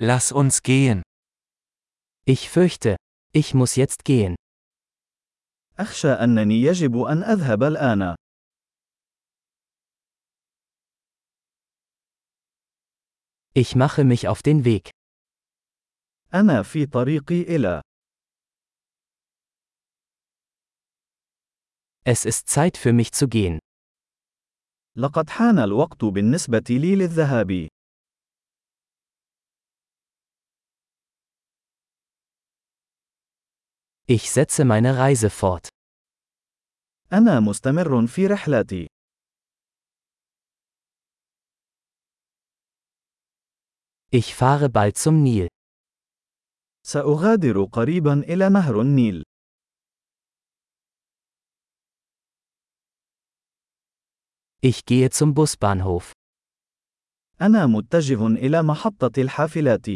Lass uns gehen. Ich fürchte, ich muss jetzt gehen. أخشى أنني يجب أن أذهب الآن. Ich mache mich auf den Weg. أنا في طريقي إلى. Es ist Zeit für mich zu gehen. لقد حان الوقت بالنسبة لي للذهاب. Ich setze meine Reise fort. أنا مستمر في رحلتي. Ich fahre bald zum Nil. سأغادر قريبا إلى نهر النيل. Ich gehe zum Busbahnhof. أنا متجه إلى محطة الحافلات.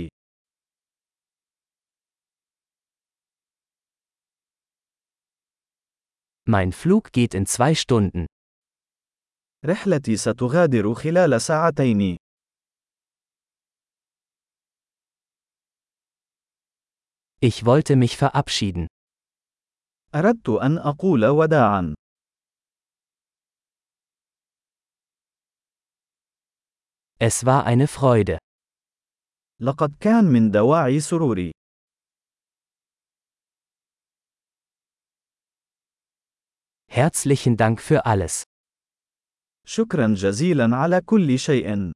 Mein Flug geht in zwei Stunden. رحلتي ستغادر خلال ساعتين. Ich wollte mich verabschieden. أردت أن أقول وداعا. Es war eine Freude. لقد كان من دواعي سروري. Herzlichen Dank für alles. شكرا جزيلا على كل شيء.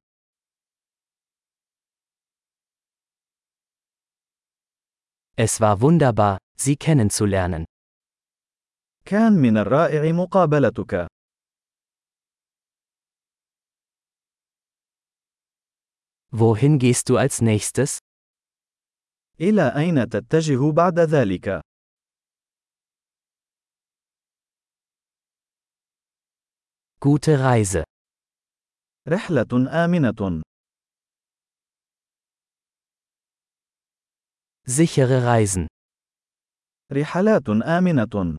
Es war wunderbar, Sie kennenzulernen. كان من الرائع مقابلتك. Wohin gehst du als nächstes? إلى أين تتجه بعد ذلك؟ Gute Reise. رحلة آمنة. Sichere Reisen. رحلات آمنة.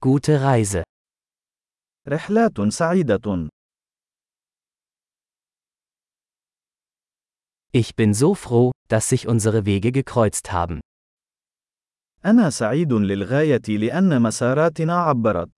Gute Reise. رحلات سعيدة. Ich bin so froh, dass sich unsere Wege gekreuzt haben. أنا سعيد للغاية لأن مساراتنا عبرت.